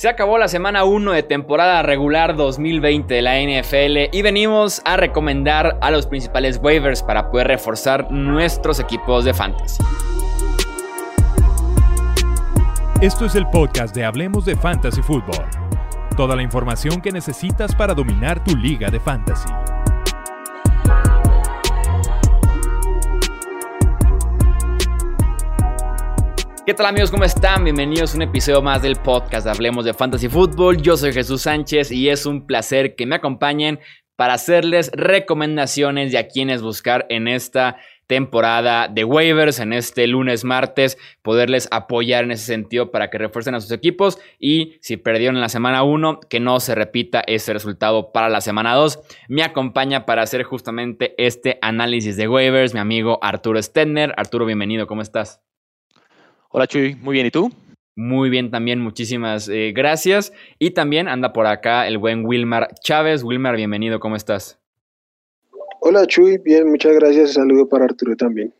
Se acabó la semana 1 de temporada regular 2020 de la NFL y venimos a recomendar a los principales waivers para poder reforzar nuestros equipos de fantasy. Esto es el podcast de Hablemos de Fantasy Football. Toda la información que necesitas para dominar tu liga de fantasy. ¿Qué tal amigos? ¿Cómo están? Bienvenidos a un episodio más del podcast de Hablemos de Fantasy Football. Yo soy Jesús Sánchez y es un placer que me acompañen para hacerles recomendaciones de a quienes buscar en esta temporada de waivers en este lunes, martes, poderles apoyar en ese sentido para que refuercen a sus equipos y si perdieron en la semana 1, que no se repita ese resultado para la semana 2. Me acompaña para hacer justamente este análisis de waivers mi amigo Arturo Stedner. Arturo, bienvenido, ¿cómo estás? Hola Chuy, muy bien, ¿y tú? Muy bien también, muchísimas eh, gracias. Y también anda por acá el buen Wilmar Chávez. Wilmar, bienvenido, ¿cómo estás? Hola Chuy, bien, muchas gracias. Saludo para Arturo también.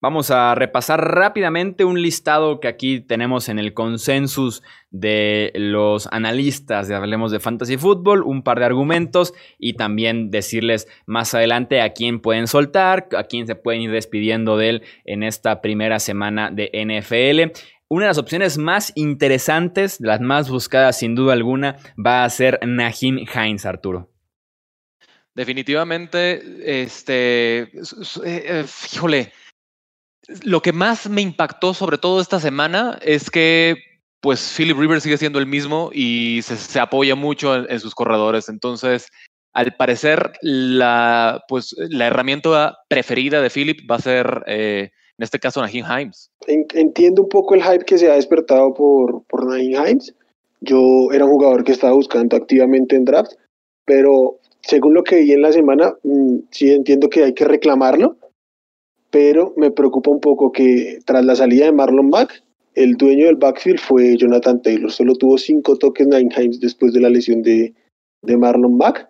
Vamos a repasar rápidamente un listado que aquí tenemos en el consensus de los analistas de Hablemos de Fantasy Football, un par de argumentos y también decirles más adelante a quién pueden soltar, a quién se pueden ir despidiendo de él en esta primera semana de NFL. Una de las opciones más interesantes, las más buscadas sin duda alguna, va a ser Najim Hines, Arturo. Definitivamente, este, eh, eh, lo que más me impactó sobre todo esta semana es que pues Philip Rivers sigue siendo el mismo y se, apoya mucho en, sus corredores. Entonces, al parecer, la, pues, la herramienta preferida de Philip va a ser, eh, en este caso, Naheem Himes. Entiendo un poco el hype que se ha despertado por, por Himes. Yo era un jugador que estaba buscando activamente en draft, pero según lo que vi en la semana, mm, sí entiendo que hay que reclamarlo pero me preocupa un poco que tras la salida de Marlon Mack, el dueño del backfield fue Jonathan Taylor. Solo tuvo cinco toques Nine Times después de la lesión de, de Marlon Mack.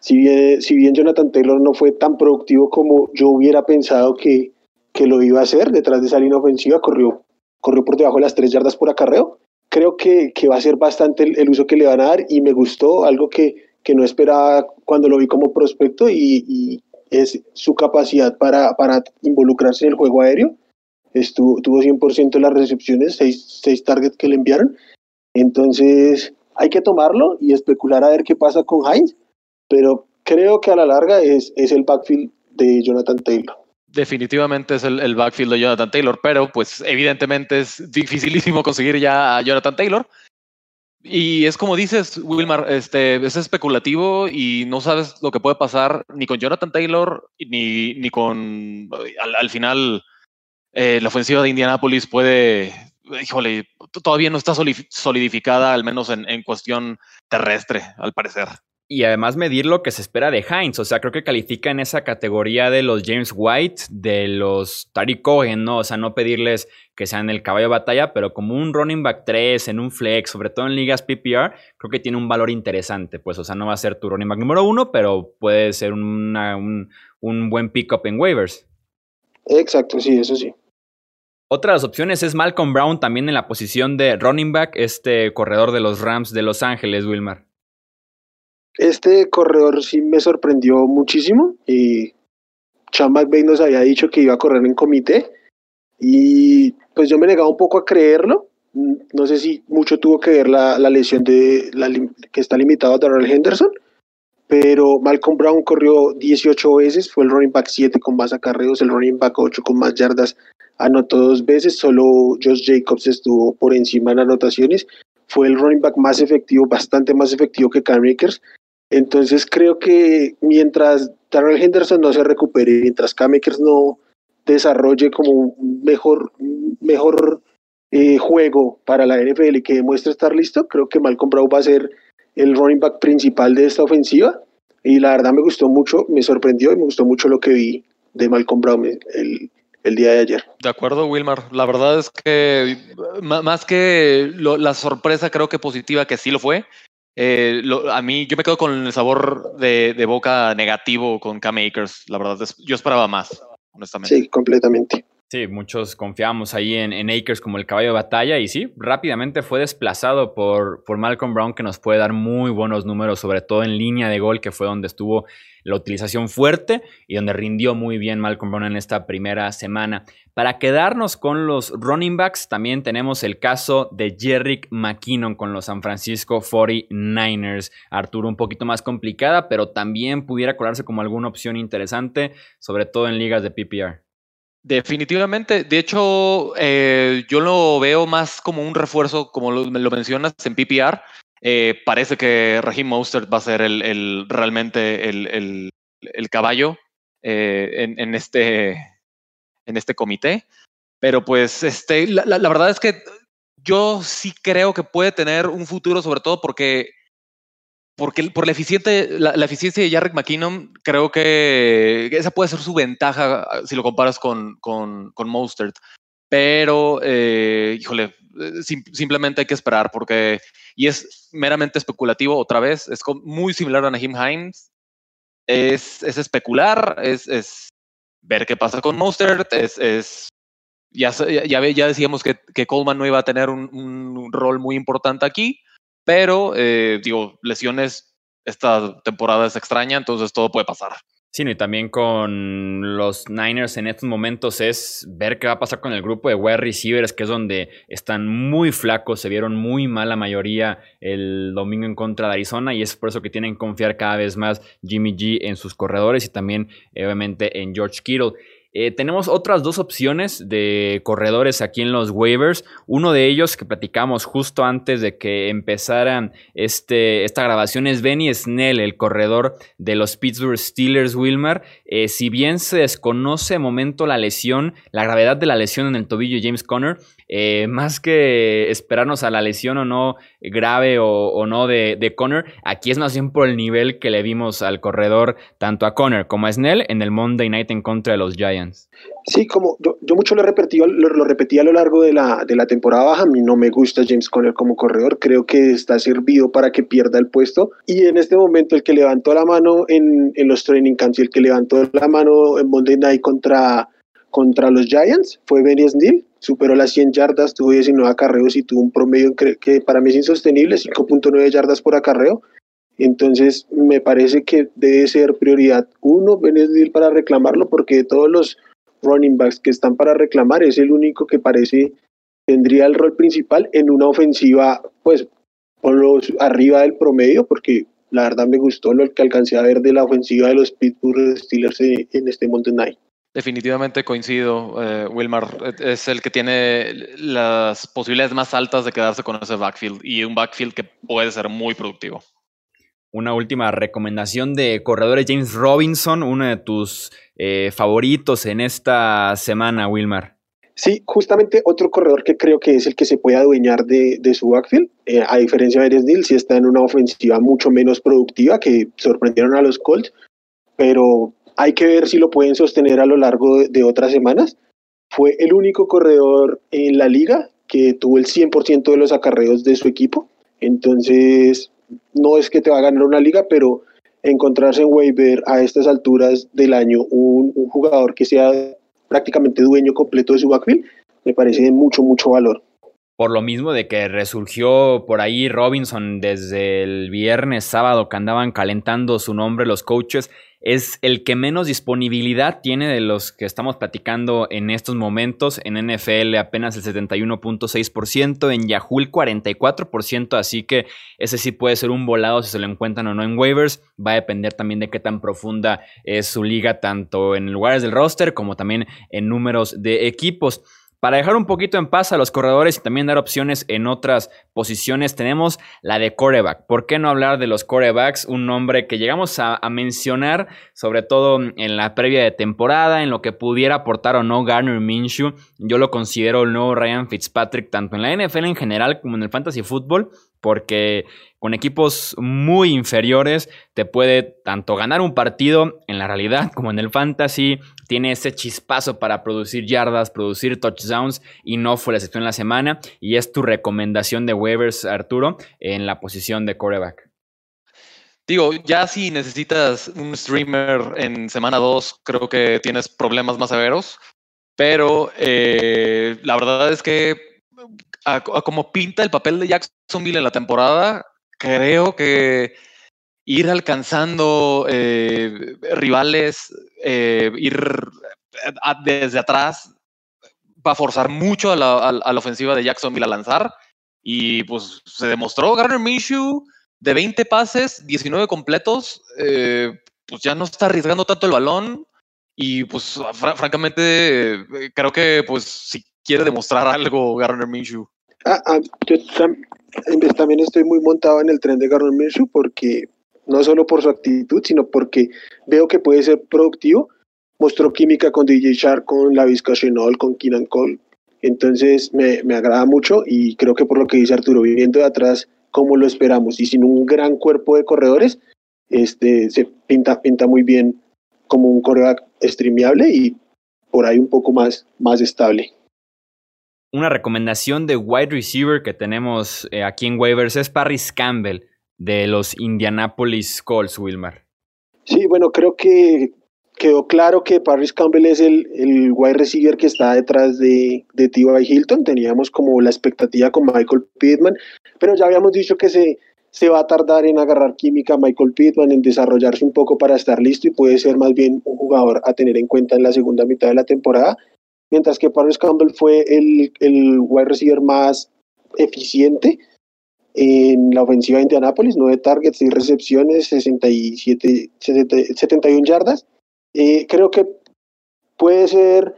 Si bien, si bien Jonathan Taylor no fue tan productivo como yo hubiera pensado que, que lo iba a hacer detrás de esa línea ofensiva, corrió, corrió por debajo de las tres yardas por acarreo. Creo que, que va a ser bastante el, uso que le van a dar y me gustó algo que, que no esperaba cuando lo vi como prospecto y, es su capacidad para, para involucrarse en el juego aéreo. Estuvo, tuvo 100% de las recepciones, 6, seis targets que le enviaron. Entonces, hay que tomarlo y especular a ver qué pasa con Heinz, pero creo que a la larga es, es el backfield de Jonathan Taylor. Definitivamente es el, el, backfield de Jonathan Taylor, pero pues evidentemente es dificilísimo conseguir ya a Jonathan Taylor. Y es como dices, Wilmar, este, es especulativo y no sabes lo que puede pasar ni con Jonathan Taylor ni, ni con, al, final, eh, la ofensiva de Indianapolis puede, híjole, todavía no está solidificada, al menos en, en cuestión terrestre, al parecer y además medir lo que se espera de Heinz. O sea, creo que califica en esa categoría de los James White, de los Tariq Cohen, ¿no? O sea, no pedirles que sean el caballo de batalla, pero como un running back 3 en un flex, sobre todo en ligas PPR, creo que tiene un valor interesante. Pues, o sea, no va a ser tu running back número uno, pero puede ser un, un buen pickup en waivers. Exacto, sí, eso sí. Otra de las opciones es Malcolm Brown también en la posición de running back, este corredor de los Rams de Los Ángeles, Wilmar. Este corredor sí me sorprendió muchísimo y Sean McVay nos había dicho que iba a correr en comité y pues yo me negaba un poco a creerlo. No sé si mucho tuvo que ver la, la lesión de la, que está limitado a Darrell Henderson, pero Malcolm Brown corrió 18 veces, fue el running back 7 con más acarreos, el running back 8 con más yardas, anotó dos veces, solo Josh Jacobs estuvo por encima en anotaciones, fue el running back más efectivo, bastante más efectivo que Cam Akers, entonces creo que mientras Darrell Henderson no se recupere, mientras Cam no desarrolle como un mejor, mejor eh, juego para la NFL y que demuestre estar listo, creo que Malcolm Brown va a ser el running back principal de esta ofensiva. Y la verdad me gustó mucho, me sorprendió y me gustó mucho lo que vi de Malcolm Brown el, el día de ayer. De acuerdo, Wilmar. La verdad es que más que la sorpresa, creo que positiva que sí lo fue, eh, a mí, yo me quedo con el sabor de, de boca negativo con Cam Akers. La verdad, yo esperaba más, honestamente. Sí, completamente. Sí, muchos confiamos ahí en, en, Akers como el caballo de batalla y sí, rápidamente fue desplazado por, por Malcolm Brown que nos puede dar muy buenos números, sobre todo en línea de gol, que fue donde estuvo la utilización fuerte y donde rindió muy bien Malcolm Brown en esta primera semana. Para quedarnos con los running backs, también tenemos el caso de Jerrick McKinnon con los San Francisco 49ers. Arturo un poquito más complicada, pero también pudiera colarse como alguna opción interesante, sobre todo en ligas de PPR. Definitivamente, de hecho, eh, yo lo veo más como un refuerzo, como lo, mencionas, en PPR. Eh, parece que Raheem Mostert va a ser el, realmente el, caballo eh, en, este, en este comité. Pero pues este, la, la, verdad es que yo sí creo que puede tener un futuro, sobre todo porque porque por la, eficiente, la, eficiencia de Jarek McKinnon, creo que esa puede ser su ventaja si lo comparas con, con, con Mostert. Pero, eh, híjole, eh, simplemente hay que esperar porque, y es meramente especulativo otra vez, es muy similar a Nahim Hines. Es, es especular, es, es, ver qué pasa con Mostert, es, es ya, ya, ya decíamos que, que, Coleman no iba a tener un, un rol muy importante aquí pero, eh, digo, lesiones esta temporada es extraña, entonces todo puede pasar. Sí, y también con los Niners en estos momentos es ver qué va a pasar con el grupo de wide receivers, que es donde están muy flacos, se vieron muy mal la mayoría el domingo en contra de Arizona y es por eso que tienen que confiar cada vez más Jimmy G en sus corredores y también obviamente en George Kittle. Eh, tenemos otras dos opciones de corredores aquí en los waivers. Uno de ellos que platicamos justo antes de que empezara este, esta grabación es Benny Snell, el corredor de los Pittsburgh Steelers, Wilmar. Eh, si bien se desconoce de momento la lesión, la gravedad de la lesión en el tobillo James Conner, eh, más que esperarnos a la lesión o no grave o, no de, de, Conner, aquí es más bien por el nivel que le vimos al corredor, tanto a Conner como a Snell, en el Monday Night en contra de los Giants. Sí, como yo, mucho lo repetí, lo, repetí a lo largo de la, de la temporada baja, a mí no me gusta James Conner como corredor, creo que está servido para que pierda el puesto. Y en este momento el que levantó la mano en, en los training camps y el que levantó la mano en Monday Night contra, contra los Giants fue Benny Snell. Superó las 100 yardas, tuvo 19 acarreos y tuvo un promedio que para mí es insostenible, 5.9 yardas por acarreo. Entonces, me parece que debe ser prioridad uno, Benedil para reclamarlo, porque todos los running backs que están para reclamar es el único que parece tendría el rol principal en una ofensiva, pues, por los arriba del promedio, porque la verdad me gustó lo que alcancé a ver de la ofensiva de los Pittsburgh Steelers en este Monday Night. Definitivamente coincido, eh, Wilmar. Es el que tiene las posibilidades más altas de quedarse con ese backfield y un backfield que puede ser muy productivo. Una última recomendación de corredores James Robinson, uno de tus eh, favoritos en esta semana, Wilmar. Sí, justamente otro corredor que creo que es el que se puede adueñar de, su backfield, eh, a diferencia de Eres Deal, si está en una ofensiva mucho menos productiva, que sorprendieron a los Colts, pero hay que ver si lo pueden sostener a lo largo de, otras semanas. Fue el único corredor en la liga que tuvo el 100% de los acarreos de su equipo. Entonces, no es que te va a ganar una liga, pero encontrarse en waiver a estas alturas del año un, jugador que sea prácticamente dueño completo de su backfield, me parece de mucho, mucho valor. Por lo mismo de que resurgió por ahí Robinson desde el viernes, sábado, que andaban calentando su nombre los coaches, es el que menos disponibilidad tiene de los que estamos platicando en estos momentos. En NFL apenas el 71.6%, en Yahoo el 44%, así que ese sí puede ser un volado si se lo encuentran o no en waivers. Va a depender también de qué tan profunda es su liga, tanto en lugares del roster como también en números de equipos. Para dejar un poquito en paz a los corredores y también dar opciones en otras posiciones, tenemos la de coreback. ¿Por qué no hablar de los corebacks? Un nombre que llegamos a, mencionar, sobre todo en la previa de temporada, en lo que pudiera aportar o no Garner Minshew. Yo lo considero el nuevo Ryan Fitzpatrick, tanto en la NFL en general como en el fantasy football porque con equipos muy inferiores te puede tanto ganar un partido en la realidad como en el fantasy, tiene ese chispazo para producir yardas, producir touchdowns y no fue la excepción en la semana y es tu recomendación de waivers Arturo en la posición de quarterback. Digo, ya si necesitas un streamer en semana 2, creo que tienes problemas más severos. Pero eh, la verdad es que como pinta el papel de Jacksonville en la temporada, creo que ir alcanzando eh, rivales, eh, ir desde atrás, va a forzar mucho a la, ofensiva de Jacksonville a lanzar. Y pues se demostró Garner Minshew de 20 pases, 19 completos, eh, pues ya no está arriesgando tanto el balón. Y pues francamente creo que pues si quiere demostrar algo Garner Minshew. Ah, ah, yo también estoy muy montado en el tren de Garner Minshew porque no solo por su actitud, sino porque veo que puede ser productivo. Mostró química con DJ Shark, con la Chenol, con Keenan Cole. Entonces me, me, agrada mucho y creo que por lo que dice Arturo, viviendo de atrás como lo esperamos y sin un gran cuerpo de corredores, este, se pinta, pinta muy bien como un coreback streameable y por ahí un poco más, más estable. Una recomendación de wide receiver que tenemos eh, aquí en waivers es Paris Campbell de los Indianapolis Colts, Wilmar. Sí, bueno, creo que quedó claro que Paris Campbell es el, el wide receiver que está detrás de, de T.Y. Hilton. Teníamos como la expectativa con Michael Pittman, pero ya habíamos dicho que se, se va a tardar en agarrar química Michael Pittman, en desarrollarse un poco para estar listo y puede ser más bien un jugador a tener en cuenta en la segunda mitad de la temporada. Mientras que Paris Campbell fue el, el wide receiver más eficiente en la ofensiva de Indianapolis, 9 targets y recepciones, 67, 71 yardas. Eh, creo que puede ser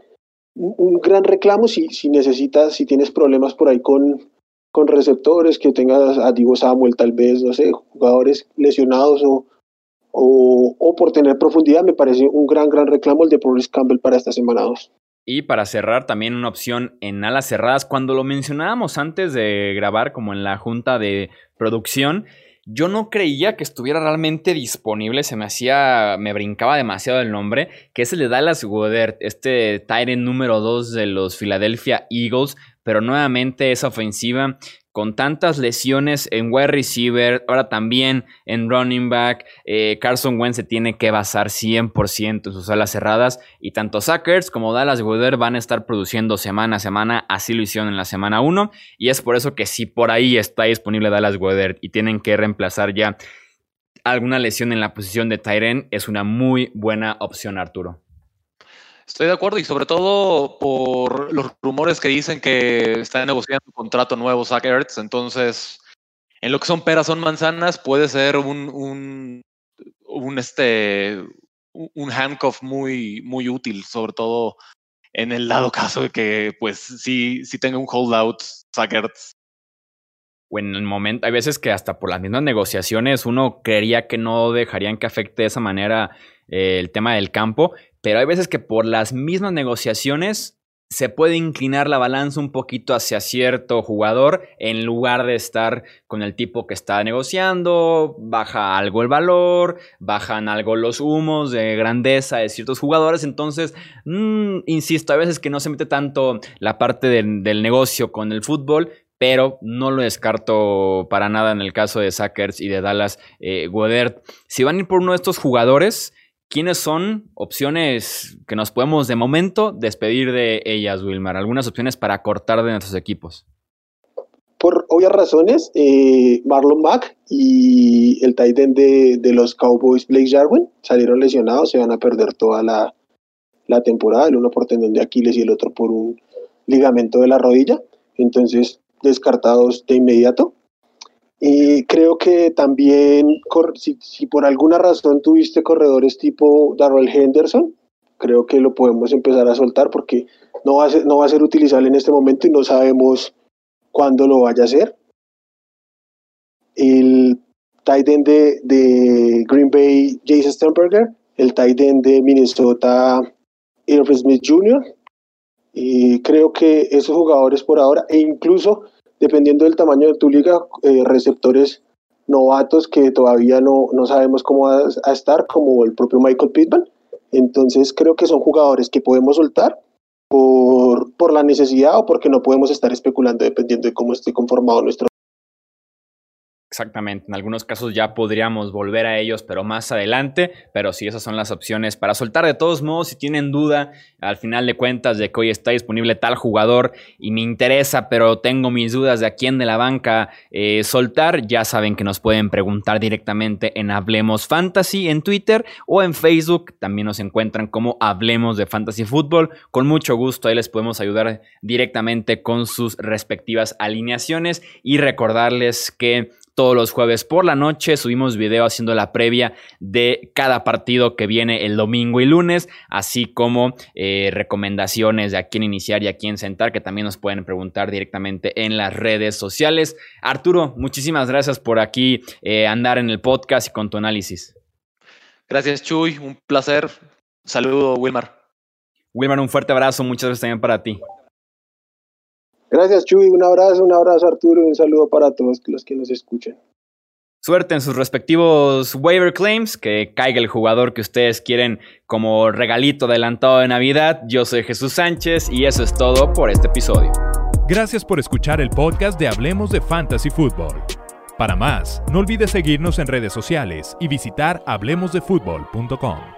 un gran reclamo si, si necesitas, si tienes problemas por ahí con, con receptores, que tengas a Diego Samuel, tal vez, no sé, jugadores lesionados o, o, o, por tener profundidad, me parece un gran, gran reclamo el de Paris Campbell para esta semana 2. Y para cerrar, también una opción en alas cerradas. Cuando lo mencionábamos antes de grabar, como en la junta de producción, yo no creía que estuviera realmente disponible. Se me hacía, me brincaba demasiado el nombre, que es el de Dallas Goddard, este Tyrant número 2 de los Philadelphia Eagles. Pero nuevamente esa ofensiva con tantas lesiones en wide receiver, ahora también en running back, eh, Carson Wentz se tiene que basar 100% en sus alas cerradas y tanto Sackers como Dallas Goddard van a estar produciendo semana a semana, así lo hicieron en la semana 1 y es por eso que si por ahí está disponible Dallas Goddard y tienen que reemplazar ya alguna lesión en la posición de Tyren, es una muy buena opción Arturo. Estoy de acuerdo y sobre todo por los rumores que dicen que está negociando un contrato nuevo Zach Ertz. Entonces, en lo que son peras, son manzanas, puede ser un, un, este, un handcuff muy, muy útil, sobre todo en el dado caso de que, pues, sí, sí tenga un holdout Zach Ertz. O en el momento, hay veces que hasta por las mismas negociaciones uno creería que no dejarían que afecte de esa manera eh, el tema del campo, pero hay veces que por las mismas negociaciones se puede inclinar la balanza un poquito hacia cierto jugador en lugar de estar con el tipo que está negociando, baja algo el valor, bajan algo los humos de grandeza de ciertos jugadores, entonces, mm, insisto, a veces que no se mete tanto la parte del negocio con el fútbol, pero no lo descarto para nada en el caso de Sackers y de Dallas eh, Si van a ir por uno de estos jugadores, ¿Quiénes son opciones que nos podemos de momento despedir de ellas, Wilmar? Algunas opciones para cortar de nuestros equipos. Por obvias razones, eh, Marlon Mack y el tight end de, los Cowboys, Blake Jarwin, salieron lesionados, se van a perder toda la, la temporada, el uno por tendón de Aquiles y el otro por un ligamento de la rodilla. Entonces, descartados de inmediato. Y creo que también, si, por alguna razón tuviste corredores tipo Darrell Henderson, creo que lo podemos empezar a soltar porque no va a ser, no va a ser utilizable en este momento y no sabemos cuándo lo vaya a hacer. El tight end de, Green Bay, Jason Sternberger, el tight end de Minnesota, Irving Smith Jr. Y creo que esos jugadores por ahora, e incluso dependiendo del tamaño de tu liga, eh, receptores novatos que todavía no, no sabemos cómo va a estar, como el propio Michael Pittman. Entonces creo que son jugadores que podemos soltar por, por la necesidad o porque no podemos estar especulando dependiendo de cómo esté conformado nuestro Exactamente, en algunos casos ya podríamos volver a ellos, pero más adelante, pero sí, esas son las opciones para soltar. De todos modos, si tienen duda al final de cuentas de que hoy está disponible tal jugador y me interesa, pero tengo mis dudas de a quién de la banca eh, soltar, ya saben que nos pueden preguntar directamente en Hablemos Fantasy en Twitter o en Facebook, también nos encuentran como Hablemos de Fantasy Fútbol. Con mucho gusto ahí les podemos ayudar directamente con sus respectivas alineaciones y recordarles que todos los jueves por la noche. Subimos video haciendo la previa de cada partido que viene el domingo y lunes, así como eh, recomendaciones de a quién iniciar y a quién sentar, que también nos pueden preguntar directamente en las redes sociales. Arturo, muchísimas gracias por aquí eh, andar en el podcast y con tu análisis. Gracias, Chuy. Un placer. Saludo, Wilmar. Wilmar, un fuerte abrazo. Muchas gracias también para ti. Gracias, Chuy. Un abrazo, un abrazo, Arturo, y un saludo para todos los que nos escuchen. Suerte en sus respectivos waiver claims, que caiga el jugador que ustedes quieren como regalito adelantado de Navidad. Yo soy Jesús Sánchez y eso es todo por este episodio. Gracias por escuchar el podcast de Hablemos de Fantasy Football. Para más, no olvides seguirnos en redes sociales y visitar hablemosdefutbol.com.